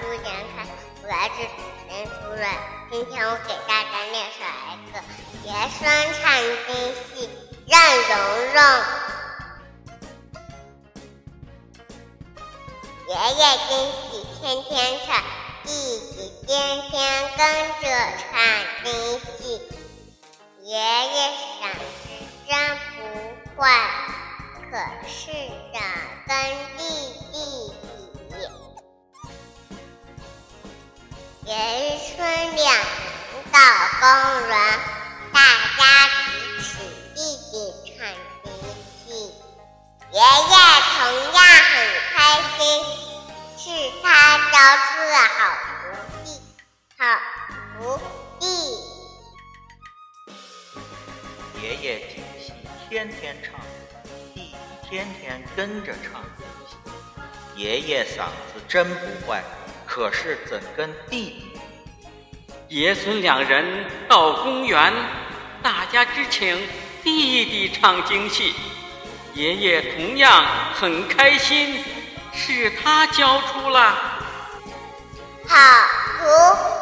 朱元凯，我来自人书人。今天我给大家念诵一个爷孙唱京戏，任蓉蓉。爷爷京戏天天唱，弟弟天天跟着唱京戏。爷爷嗓子真不坏，可是的跟弟爷孙两人到公园，大家提起弟弟唱京戏。爷爷同样很开心，是他教出了好徒弟，好徒弟。爷爷京戏天天唱，弟弟天天跟着唱。爷爷嗓子真不坏，可是怎跟弟弟？爷孙两人到公园，大家只请弟弟唱京戏。爷爷同样很开心，是他教出了好徒